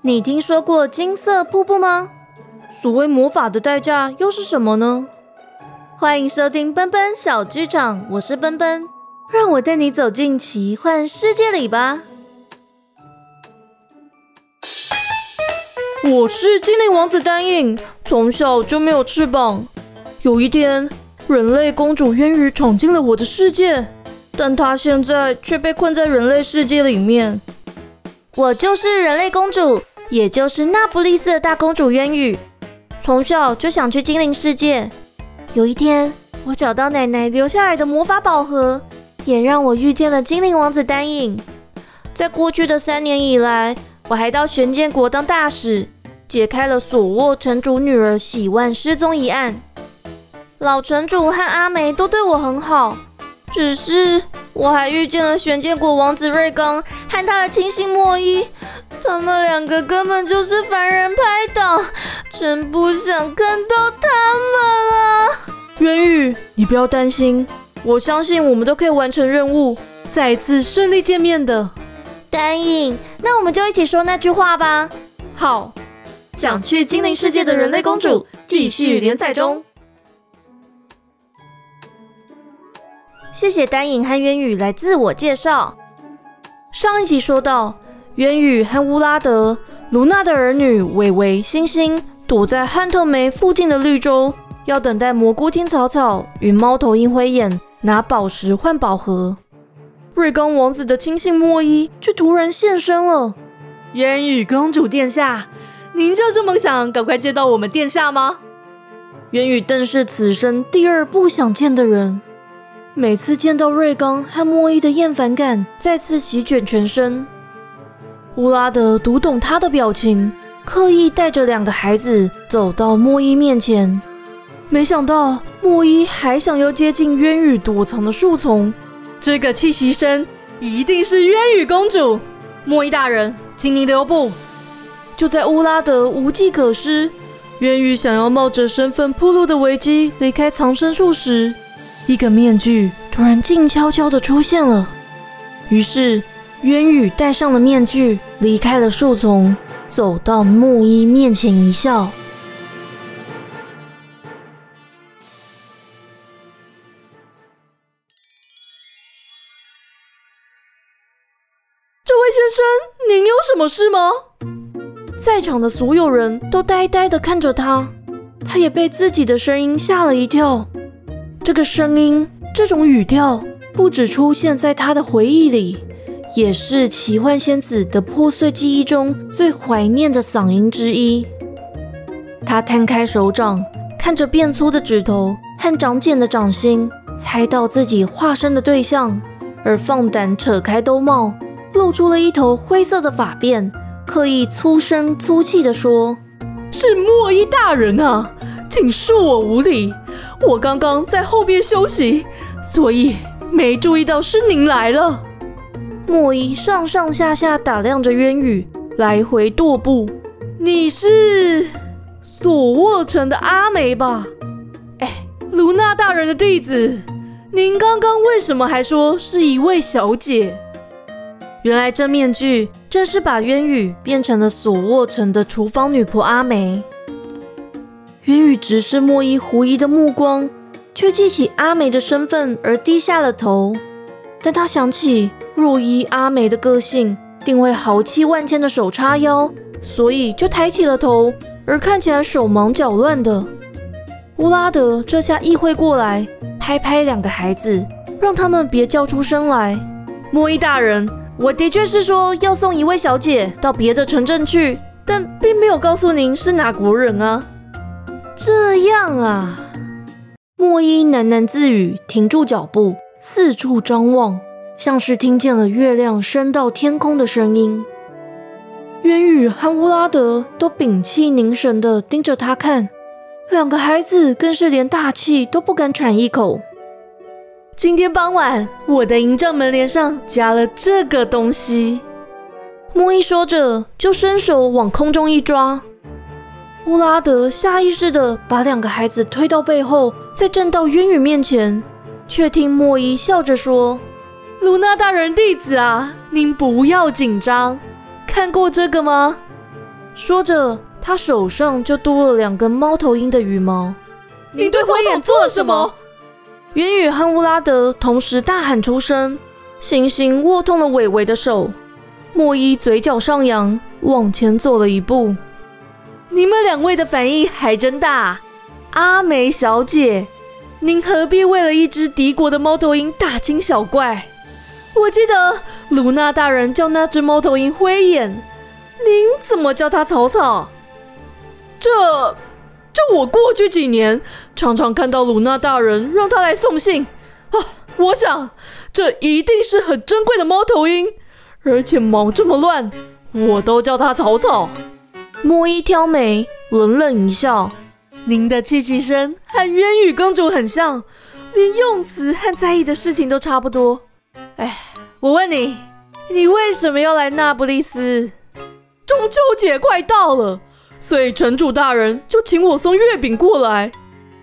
你听说过金色瀑布吗？所谓魔法的代价又是什么呢？欢迎收听奔奔小剧场，我是奔奔，让我带你走进奇幻世界里吧。我是精灵王子丹影，从小就没有翅膀。有一天，人类公主渊羽闯进了我的世界，但她现在却被困在人类世界里面。我就是人类公主，也就是那不勒斯的大公主渊羽。从小就想去精灵世界。有一天，我找到奶奶留下来的魔法宝盒，也让我遇见了精灵王子丹影。在过去的三年以来，我还到玄剑国当大使，解开了索沃城主女儿喜万失踪一案。老城主和阿梅都对我很好，只是我还遇见了玄剑国王子瑞刚和他的亲信莫伊，他们两个根本就是凡人拍档，真不想看到他们啊！渊宇，你不要担心，我相信我们都可以完成任务，再次顺利见面的。丹影，那我们就一起说那句话吧。好，想去精灵世界的人类公主继续连载中。谢谢丹影和渊羽来自我介绍。上一集说到，渊宇和乌拉德、卢娜的儿女伟伟、星星躲在汉特梅附近的绿洲，要等待蘑菇青草草与猫头鹰灰眼拿宝石换宝盒。瑞刚王子的亲信莫伊却突然现身了。烟雨公主殿下，您就这么想赶快见到我们殿下吗？烟雨更是此生第二不想见的人。每次见到瑞刚和莫伊的厌烦感再次席卷全身。乌拉德读懂他的表情，刻意带着两个孩子走到莫伊面前。没想到莫伊还想要接近渊羽躲藏的树丛。这个气息声一定是渊羽公主。莫伊大人，请您留步。就在乌拉德无计可施，渊羽想要冒着身份暴露的危机离开藏身处时，一个面具突然静悄悄地出现了。于是渊羽戴上了面具，离开了树丛，走到木一面前一笑。这位先生，您有什么事吗？在场的所有人都呆呆地看着他，他也被自己的声音吓了一跳。这个声音，这种语调，不止出现在他的回忆里，也是奇幻仙子的破碎记忆中最怀念的嗓音之一。他摊开手掌，看着变粗的指头和长茧的掌心，猜到自己化身的对象，而放胆扯开兜帽。露出了一头灰色的发辫，刻意粗声粗气地说：“是莫伊大人啊，请恕我无礼。我刚刚在后边休息，所以没注意到是您来了。”莫伊上上下下打量着渊羽，来回踱步。“你是索沃城的阿梅吧？哎，卢娜大人的弟子。您刚刚为什么还说是一位小姐？”原来这面具正是把渊羽变成了索沃城的厨房女仆阿梅。渊羽直视莫伊狐疑的目光，却记起阿梅的身份而低下了头。但他想起若依阿梅的个性，定会豪气万千的手叉腰，所以就抬起了头，而看起来手忙脚乱的。乌拉德这下意会过来，拍拍两个孩子，让他们别叫出声来。莫伊大人。我的确是说要送一位小姐到别的城镇去，但并没有告诉您是哪国人啊。这样啊，莫伊喃喃自语，停住脚步，四处张望，像是听见了月亮升到天空的声音。渊羽和乌拉德都屏气凝神地盯着他看，两个孩子更是连大气都不敢喘一口。今天傍晚，我的营帐门帘上加了这个东西。莫伊说着，就伸手往空中一抓。乌拉德下意识地把两个孩子推到背后，再站到渊羽面前，却听莫伊笑着说：“卢娜大人弟子啊，您不要紧张。看过这个吗？说着，他手上就多了两根猫头鹰的羽毛。你对灰眼做了什么？渊羽和乌拉德同时大喊出声。星星握痛了伟伟的手，莫伊嘴角上扬，往前走了一步。你们两位的反应还真大，阿梅小姐，您何必为了一只敌国的猫头鹰大惊小怪？我记得卢娜大人叫那只猫头鹰灰眼，您怎么叫它草草？这，这我过去几年常常看到卢娜大人让他来送信啊，我想。这一定是很珍贵的猫头鹰，而且毛这么乱，我都叫它草草。莫伊挑眉，冷冷一笑：“您的气息声和渊羽公主很像，连用词和在意的事情都差不多。”哎，我问你，你为什么要来那不勒斯？中秋节快到了，所以城主大人就请我送月饼过来，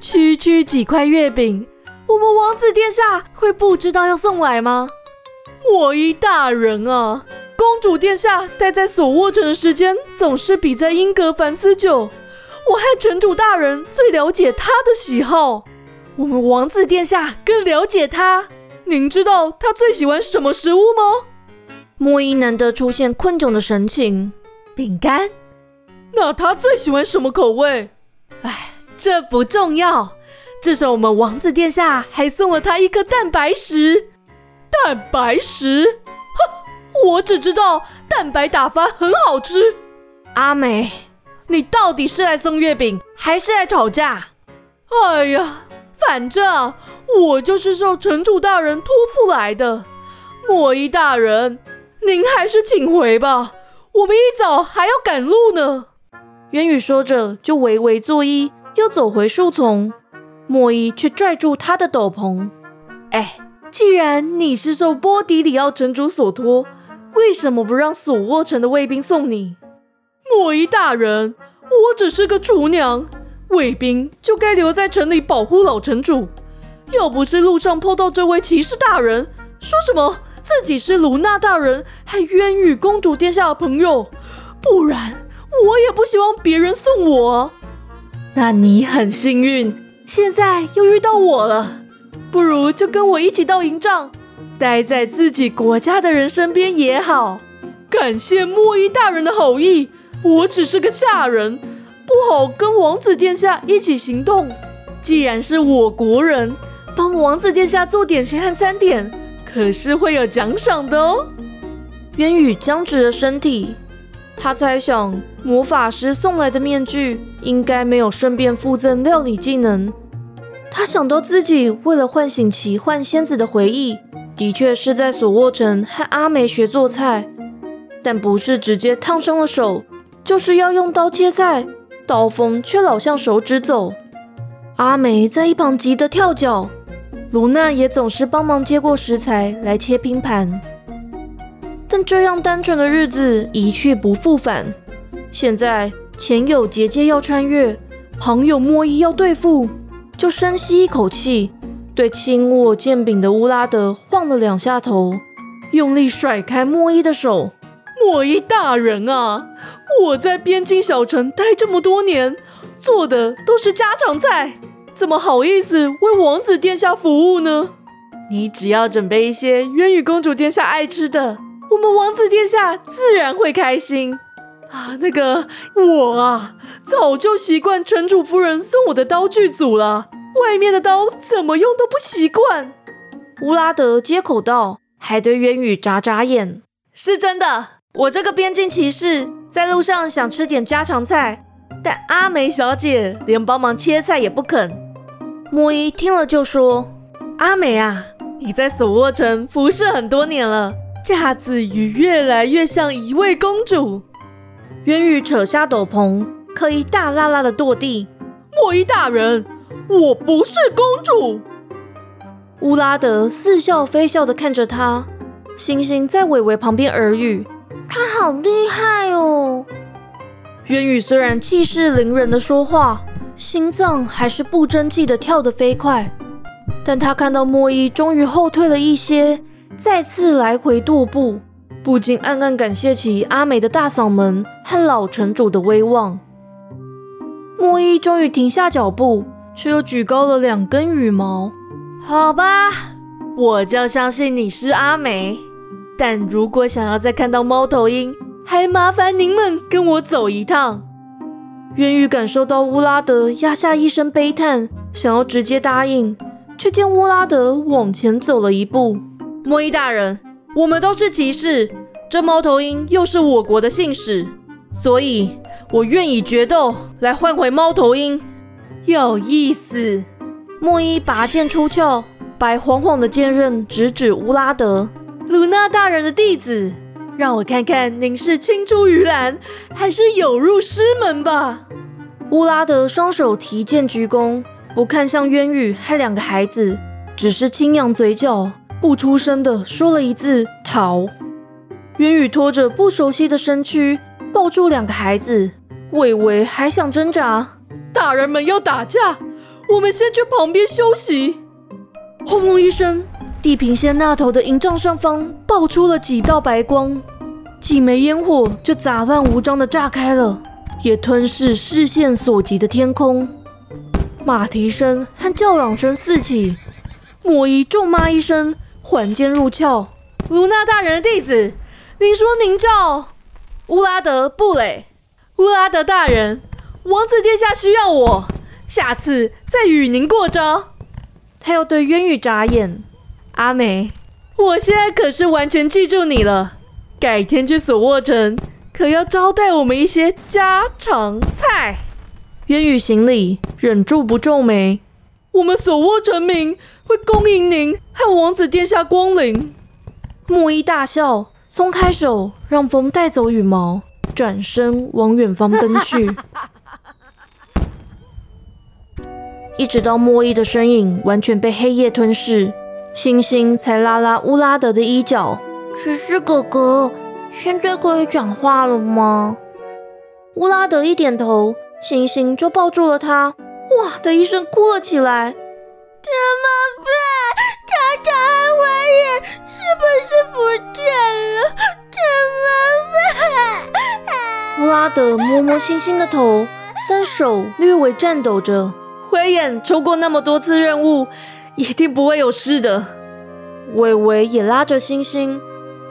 区区几块月饼。我们王子殿下会不知道要送来吗？莫伊大人啊，公主殿下待在索沃城的时间总是比在英格凡斯久。我和城主大人最了解他的喜好，我们王子殿下更了解他。您知道他最喜欢什么食物吗？莫伊难得出现困窘的神情。饼干？那他最喜欢什么口味？哎，这不重要。至少我们王子殿下还送了他一颗蛋白石。蛋白石？哼，我只知道蛋白打发很好吃。阿美，你到底是来送月饼，还是来吵架？哎呀，反正我就是受城主大人托付来的。莫伊大人，您还是请回吧，我们一早还要赶路呢。渊宇说着，就微微作揖，又走回树丛。莫伊却拽住他的斗篷。哎，既然你是受波迪里奥城主所托，为什么不让索沃城的卫兵送你？莫伊大人，我只是个厨娘，卫兵就该留在城里保护老城主。要不是路上碰到这位骑士大人，说什么自己是卢娜大人和渊羽公主殿下的朋友，不然我也不希望别人送我。那你很幸运。现在又遇到我了，不如就跟我一起到营帐，待在自己国家的人身边也好。感谢莫伊大人的好意，我只是个下人，不好跟王子殿下一起行动。既然是我国人，帮王子殿下做点心和餐点，可是会有奖赏的哦。渊羽僵直了身体，他猜想魔法师送来的面具应该没有顺便附赠料理技能。他想到自己为了唤醒奇幻仙子的回忆，的确是在索沃城和阿梅学做菜，但不是直接烫伤了手，就是要用刀切菜，刀锋却老向手指走。阿梅在一旁急得跳脚，卢娜也总是帮忙接过食材来切拼盘。但这样单纯的日子一去不复返，现在前有结界要穿越，旁有莫伊要对付。就深吸一口气，对轻握剑柄的乌拉德晃了两下头，用力甩开莫伊的手。莫伊大人啊，我在边境小城待这么多年，做的都是家常菜，怎么好意思为王子殿下服务呢？你只要准备一些渊羽公主殿下爱吃的，我们王子殿下自然会开心。啊，那个我啊，早就习惯城主夫人送我的刀具组了，外面的刀怎么用都不习惯。乌拉德接口道，还对渊羽眨眨眼。是真的，我这个边境骑士在路上想吃点家常菜，但阿梅小姐连帮忙切菜也不肯。莫伊听了就说：“阿梅啊，你在索沃城服侍很多年了，架子也越来越像一位公主。”渊羽扯下斗篷，刻意大辣辣的跺地。莫伊大人，我不是公主。乌拉德似笑非笑的看着他，星星在伟伟旁边耳语：“他好厉害哦。”渊宇虽然气势凌人的说话，心脏还是不争气的跳得飞快。但他看到莫伊终于后退了一些，再次来回踱步，不禁暗暗感谢起阿美的大嗓门和老城主的威望。莫伊终于停下脚步，却又举高了两根羽毛。好吧，我就相信你是阿美。但如果想要再看到猫头鹰，还麻烦您们跟我走一趟。渊羽感受到乌拉德压下一声悲叹，想要直接答应，却见乌拉德往前走了一步。莫伊大人，我们都是骑士，这猫头鹰又是我国的信使，所以我愿以决斗来换回猫头鹰。有意思。莫伊拔剑出鞘，白晃晃的剑刃直指乌拉德，鲁纳大人的弟子。让我看看您是青出于蓝，还是有入师门吧。乌拉德双手提剑鞠躬，不看向渊羽和两个孩子，只是轻扬嘴角，不出声的说了一字“逃”。渊羽拖着不熟悉的身躯，抱住两个孩子，伟伟还想挣扎。大人们要打架，我们先去旁边休息。轰隆一声。地平线那头的营帐上方爆出了几道白光，几枚烟火就杂乱无章的炸开了，也吞噬视线所及的天空。马蹄声和叫嚷声四起，莫伊咒骂一声，缓剑入鞘。卢娜大人的弟子，您说您叫乌拉德布雷？乌拉德大人，王子殿下需要我，下次再与您过招。他要对渊羽眨眼。阿美，我现在可是完全记住你了。改天去索沃城，可要招待我们一些家常菜。渊羽行礼，忍住不皱眉。我们索沃城民会恭迎您和王子殿下光临。木伊大笑，松开手，让风带走羽毛，转身往远方奔去。一直到莫伊的身影完全被黑夜吞噬。星星才拉拉乌拉德的衣角。骑士哥哥，现在可以讲话了吗？乌拉德一点头，星星就抱住了他，哇的一声哭了起来。怎么办？查查和坏人是不是不见了？怎么办？乌拉德摸摸星星的头，但手略微颤抖着。灰眼抽过那么多次任务。一定不会有事的。伟伟也拉着星星，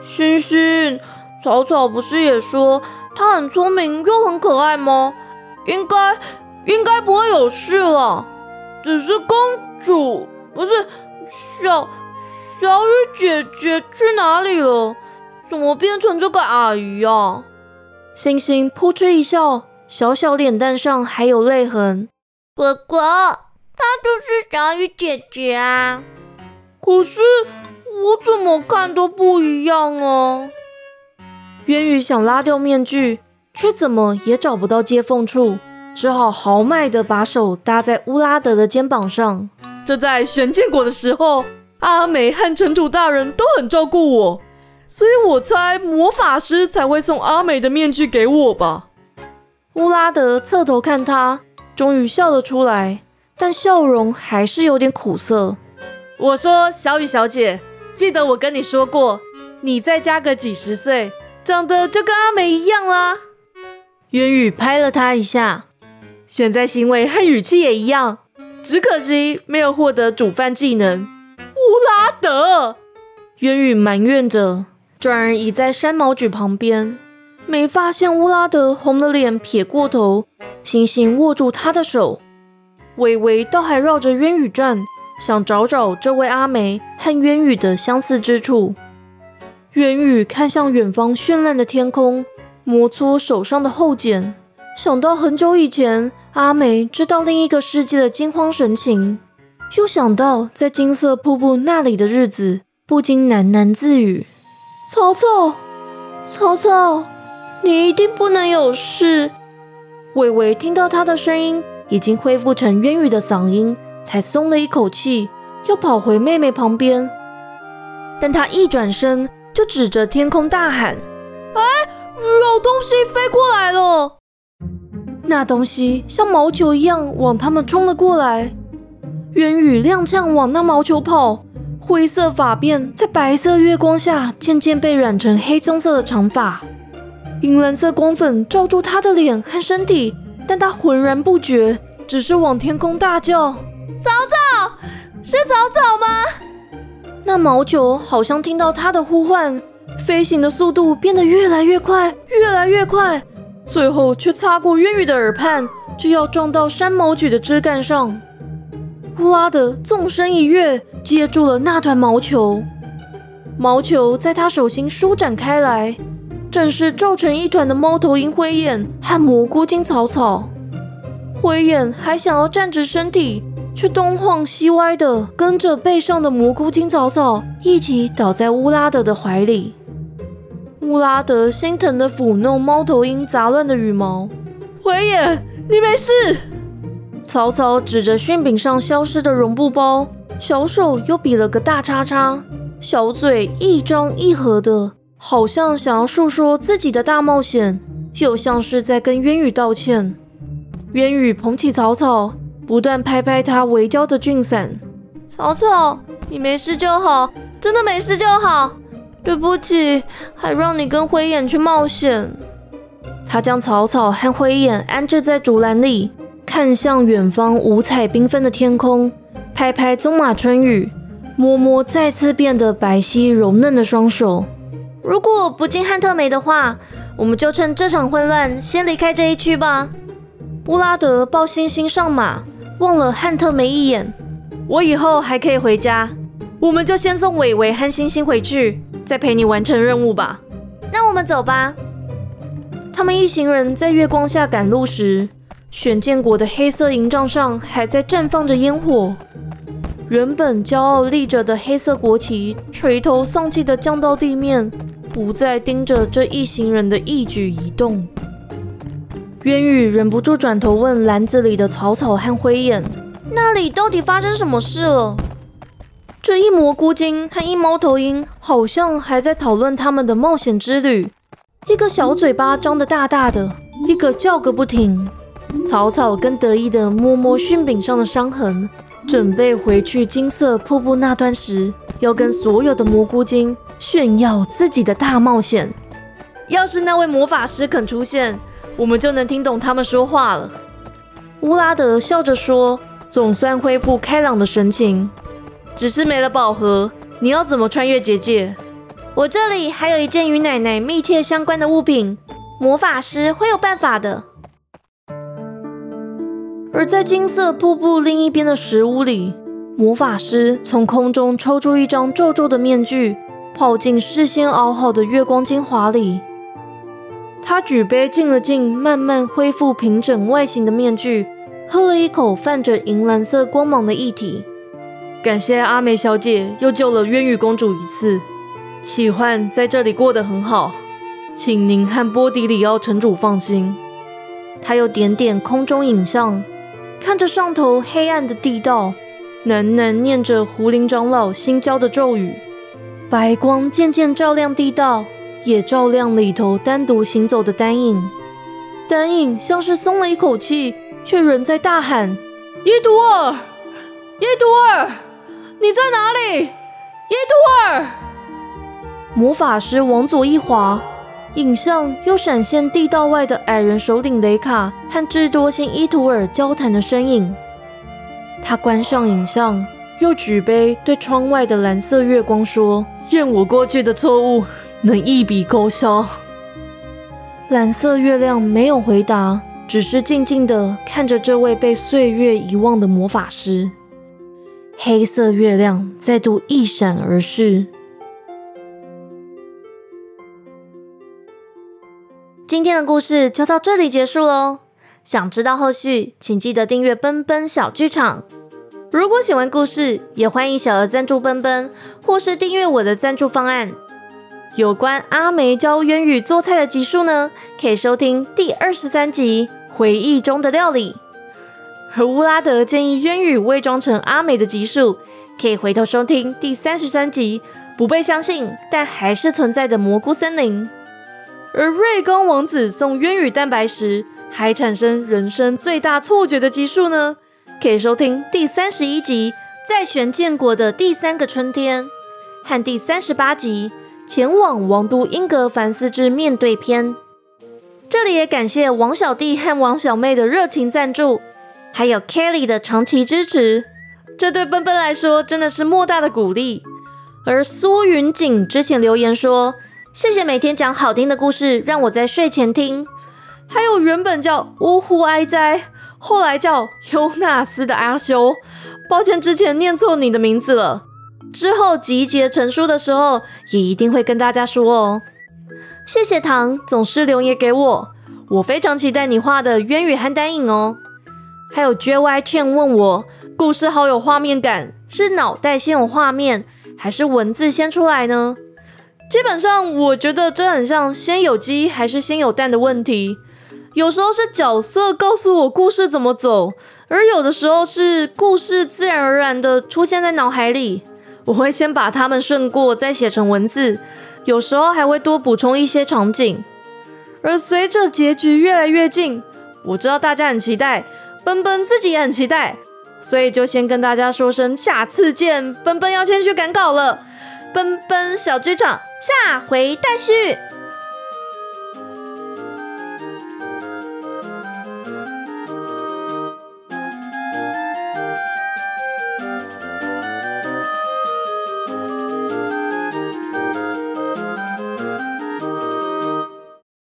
星星，草草不是也说他很聪明又很可爱吗？应该应该不会有事了。只是公主不是小小雨姐姐去哪里了？怎么变成这个阿姨啊？星星扑哧一笑，小小脸蛋上还有泪痕。哥哥。她就是小雨姐姐啊，可是我怎么看都不一样啊！渊宇想拉掉面具，却怎么也找不到接缝处，只好豪迈的把手搭在乌拉德的肩膀上。这在选建国的时候，阿美和城主大人都很照顾我，所以我猜魔法师才会送阿美的面具给我吧。乌拉德侧头看他，终于笑了出来。但笑容还是有点苦涩。我说：“小雨小姐，记得我跟你说过，你再加个几十岁，长得就跟阿美一样啦。”渊宇拍了他一下，现在行为和语气也一样，只可惜没有获得煮饭技能。乌拉德，渊宇埋怨着，转而倚在山毛榉旁边，没发现乌拉德红了脸，撇过头，星星握住他的手。微微倒还绕着渊羽转，想找找这位阿梅和渊羽的相似之处。渊羽看向远方绚烂的天空，摩搓手上的后茧，想到很久以前阿梅知道另一个世界的惊慌神情，又想到在金色瀑布那里的日子，不禁喃喃自语：“曹操，曹操，你一定不能有事。”微微听到他的声音。已经恢复成渊羽的嗓音，才松了一口气，又跑回妹妹旁边。但他一转身，就指着天空大喊：“哎，有东西飞过来了！”那东西像毛球一样往他们冲了过来。渊羽踉跄往那毛球跑，灰色发辫在白色月光下渐渐被染成黑棕色的长发，银蓝色光粉罩住他的脸和身体，但他浑然不觉，只是往天空大叫：“草草，是草草吗？”那毛球好像听到他的呼唤，飞行的速度变得越来越快，越来越快，最后却擦过渊羽的耳畔，就要撞到山毛榉的枝干上。乌拉德纵身一跃，接住了那团毛球。毛球在他手心舒展开来，正是皱成一团的猫头鹰灰眼和蘑菇精草草。灰眼还想要站直身体，却东晃西歪的，跟着背上的蘑菇精草草一起倒在乌拉德的怀里。乌拉德心疼的抚弄猫头鹰杂乱的羽毛，灰眼，你没事。草草指着馅饼上消失的绒布包，小手又比了个大叉叉，小嘴一张一合的，好像想要诉说自己的大冒险，又像是在跟渊羽道歉。渊羽捧起草草，不断拍拍他围焦的俊伞。草草，你没事就好，真的没事就好。对不起，还让你跟灰眼去冒险。他将草草和灰眼安置在竹篮里。看向远方五彩缤纷的天空，拍拍棕马春雨，摸摸再次变得白皙柔嫩的双手。如果不进汉特梅的话，我们就趁这场混乱先离开这一区吧。乌拉德抱星星上马，望了汉特梅一眼。我以后还可以回家，我们就先送伟伟和星星回去，再陪你完成任务吧。那我们走吧。他们一行人在月光下赶路时。选建国的黑色营帐上还在绽放着烟火，原本骄傲立着的黑色国旗垂头丧气地降到地面，不再盯着这一行人的一举一动。渊羽忍不住转头问篮子里的草草和灰眼：“那里到底发生什么事了？”这一蘑菇精和一猫头鹰好像还在讨论他们的冒险之旅，一个小嘴巴张得大大的，一个叫个不停。草草更得意的摸摸熏饼上的伤痕，准备回去金色瀑布那端时，要跟所有的蘑菇精炫耀自己的大冒险。要是那位魔法师肯出现，我们就能听懂他们说话了。乌拉德笑着说，总算恢复开朗的神情。只是没了宝盒，你要怎么穿越结界？我这里还有一件与奶奶密切相关的物品，魔法师会有办法的。而在金色瀑布另一边的石屋里，魔法师从空中抽出一张皱皱的面具，泡进事先熬好的月光精华里。他举杯敬了敬，慢慢恢复平整外形的面具，喝了一口泛着银蓝色光芒的液体。感谢阿梅小姐又救了渊羽公主一次，喜欢在这里过得很好，请您和波迪里奥城主放心。他又点点空中影像。看着上头黑暗的地道，喃喃念着胡林长老新教的咒语，白光渐渐照亮地道，也照亮里头单独行走的丹影。丹影像是松了一口气，却仍在大喊：“伊图尔，伊图尔，你在哪里？伊图尔！”魔法师往左一滑。影像又闪现地道外的矮人首领雷卡和智多星伊图尔交谈的身影。他关上影像，又举杯对窗外的蓝色月光说：“愿我过去的错误能一笔勾销。”蓝色月亮没有回答，只是静静的看着这位被岁月遗忘的魔法师。黑色月亮再度一闪而逝。今天的故事就到这里结束喽。想知道后续，请记得订阅奔奔小剧场。如果喜欢故事，也欢迎小额赞助奔奔，或是订阅我的赞助方案。有关阿梅教渊宇做菜的集数呢，可以收听第二十三集《回忆中的料理》。而乌拉德建议渊宇伪装成阿美的集数，可以回头收听第三十三集《不被相信但还是存在的蘑菇森林》。而瑞公王子送渊宇蛋白时，还产生人生最大错觉的集数呢？可以收听第三十一集《在玄建国的第三个春天和第三十八集前往王都英格凡斯之面对篇。这里也感谢王小弟和王小妹的热情赞助，还有 Kelly 的长期支持，这对奔奔来说真的是莫大的鼓励。而苏云锦之前留言说：“谢谢每天讲好听的故事，让我在睡前听。”还有原本叫呜呼哀哉，后来叫尤纳斯的阿修，抱歉之前念错你的名字了。之后集结成书的时候，也一定会跟大家说哦。谢谢糖总是留言给我，我非常期待你画的渊羽和丹影哦。还有 JY Chen 问我，故事好有画面感，是脑袋先有画面，还是文字先出来呢？基本上我觉得这很像先有鸡还是先有蛋的问题。有时候是角色告诉我故事怎么走，而有的时候是故事自然而然的出现在脑海里，我会先把它们顺过，再写成文字。有时候还会多补充一些场景，而随着结局越来越近，我知道大家很期待，奔奔自己也很期待，所以就先跟大家说声下次见。奔奔要先去赶稿了，奔奔小剧场下回待续。